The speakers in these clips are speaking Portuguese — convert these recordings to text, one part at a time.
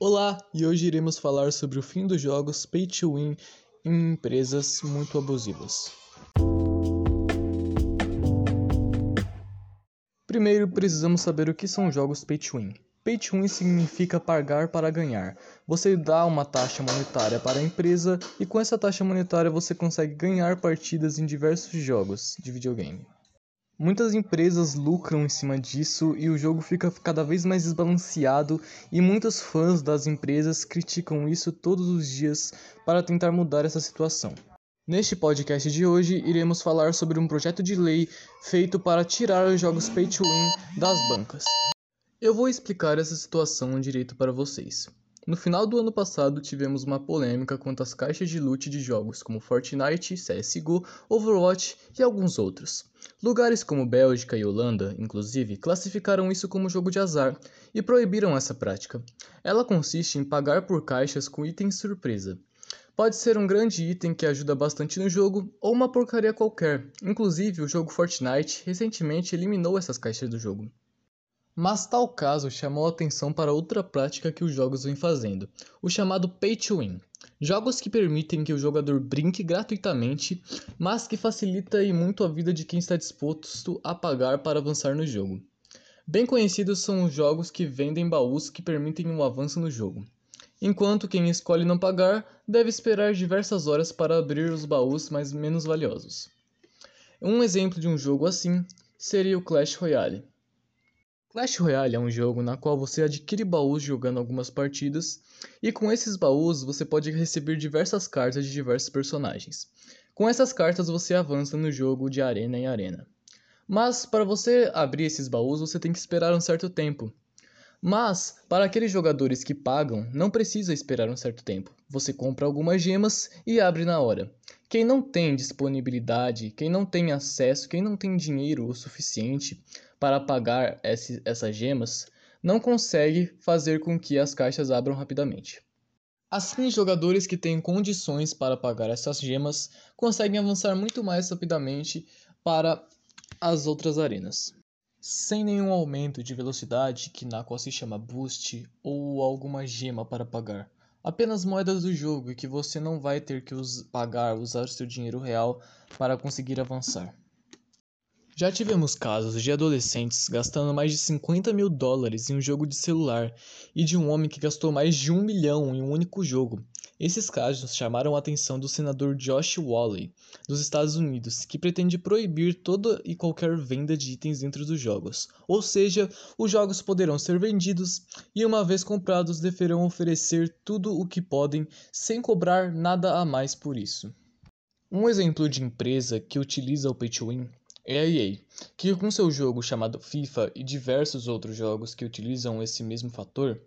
Olá, e hoje iremos falar sobre o fim dos jogos Pay to Win em empresas muito abusivas. Primeiro, precisamos saber o que são jogos Pay to Win. Pay to Win significa pagar para ganhar. Você dá uma taxa monetária para a empresa e com essa taxa monetária você consegue ganhar partidas em diversos jogos de videogame. Muitas empresas lucram em cima disso e o jogo fica cada vez mais desbalanceado e muitos fãs das empresas criticam isso todos os dias para tentar mudar essa situação. Neste podcast de hoje, iremos falar sobre um projeto de lei feito para tirar os jogos pay to win das bancas. Eu vou explicar essa situação direito para vocês. No final do ano passado, tivemos uma polêmica quanto às caixas de loot de jogos como Fortnite, CSGO, Overwatch e alguns outros. Lugares como Bélgica e Holanda, inclusive, classificaram isso como jogo de azar e proibiram essa prática. Ela consiste em pagar por caixas com itens surpresa. Pode ser um grande item que ajuda bastante no jogo ou uma porcaria qualquer. Inclusive, o jogo Fortnite recentemente eliminou essas caixas do jogo. Mas tal caso chamou a atenção para outra prática que os jogos vêm fazendo, o chamado Pay to Win. Jogos que permitem que o jogador brinque gratuitamente, mas que facilita e muito a vida de quem está disposto a pagar para avançar no jogo. Bem conhecidos são os jogos que vendem baús que permitem um avanço no jogo. Enquanto quem escolhe não pagar deve esperar diversas horas para abrir os baús mais menos valiosos. Um exemplo de um jogo assim seria o Clash Royale. Clash Royale é um jogo na qual você adquire baús jogando algumas partidas, e com esses baús você pode receber diversas cartas de diversos personagens. Com essas cartas você avança no jogo de arena em arena. Mas para você abrir esses baús você tem que esperar um certo tempo. Mas, para aqueles jogadores que pagam, não precisa esperar um certo tempo. Você compra algumas gemas e abre na hora. Quem não tem disponibilidade, quem não tem acesso, quem não tem dinheiro o suficiente para pagar esse, essas gemas, não consegue fazer com que as caixas abram rapidamente. Assim, jogadores que têm condições para pagar essas gemas conseguem avançar muito mais rapidamente para as outras arenas. Sem nenhum aumento de velocidade, que na qual se chama boost, ou alguma gema para pagar. Apenas moedas do jogo e que você não vai ter que pagar, usar seu dinheiro real para conseguir avançar. Já tivemos casos de adolescentes gastando mais de 50 mil dólares em um jogo de celular e de um homem que gastou mais de um milhão em um único jogo. Esses casos chamaram a atenção do senador Josh Wally, dos Estados Unidos, que pretende proibir toda e qualquer venda de itens dentro dos jogos. Ou seja, os jogos poderão ser vendidos e, uma vez comprados, deverão oferecer tudo o que podem sem cobrar nada a mais por isso. Um exemplo de empresa que utiliza o Pay to Win é a EA, que com seu jogo chamado FIFA e diversos outros jogos que utilizam esse mesmo fator,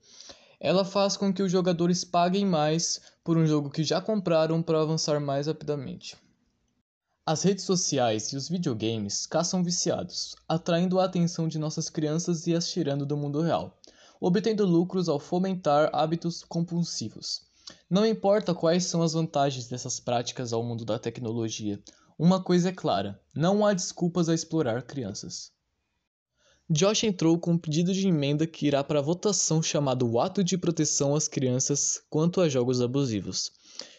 ela faz com que os jogadores paguem mais por um jogo que já compraram para avançar mais rapidamente. As redes sociais e os videogames caçam viciados, atraindo a atenção de nossas crianças e as tirando do mundo real, obtendo lucros ao fomentar hábitos compulsivos. Não importa quais são as vantagens dessas práticas ao mundo da tecnologia, uma coisa é clara: não há desculpas a explorar crianças. Josh entrou com um pedido de emenda que irá para votação chamado o Ato de Proteção às Crianças quanto a Jogos Abusivos.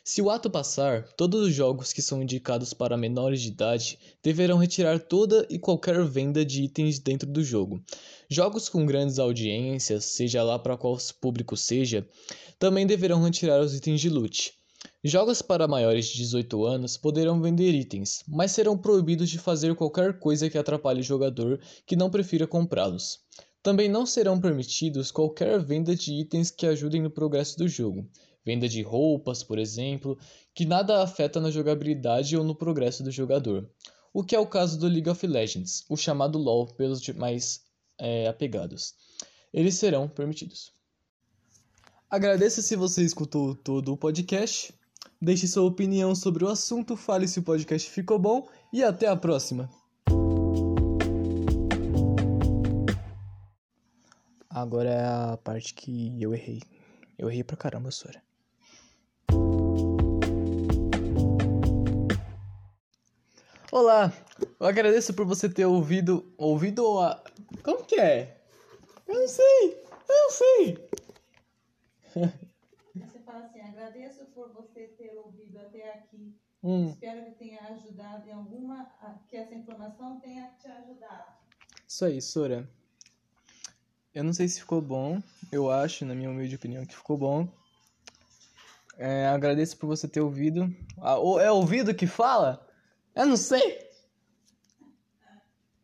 Se o ato passar, todos os jogos que são indicados para menores de idade deverão retirar toda e qualquer venda de itens dentro do jogo. Jogos com grandes audiências, seja lá para qual público seja, também deverão retirar os itens de loot. Jogos para maiores de 18 anos poderão vender itens, mas serão proibidos de fazer qualquer coisa que atrapalhe o jogador que não prefira comprá-los. Também não serão permitidos qualquer venda de itens que ajudem no progresso do jogo, venda de roupas, por exemplo, que nada afeta na jogabilidade ou no progresso do jogador, o que é o caso do League of Legends, o chamado LoL pelos mais é, apegados. Eles serão permitidos. Agradeço se você escutou todo o podcast. Deixe sua opinião sobre o assunto, fale se o podcast ficou bom e até a próxima. Agora é a parte que eu errei. Eu errei pra caramba, Sora. Olá, eu agradeço por você ter ouvido. Ouvido a. Como que é? Eu não sei, eu não sei. Fala assim, agradeço por você ter ouvido até aqui. Hum, Espero que tenha ajudado em alguma, que essa informação tenha te ajudado. isso aí, Sora. Eu não sei se ficou bom. Eu acho, na minha humilde opinião, que ficou bom. É, agradeço por você ter ouvido. Ah, ou é ouvido que fala? Eu não sei.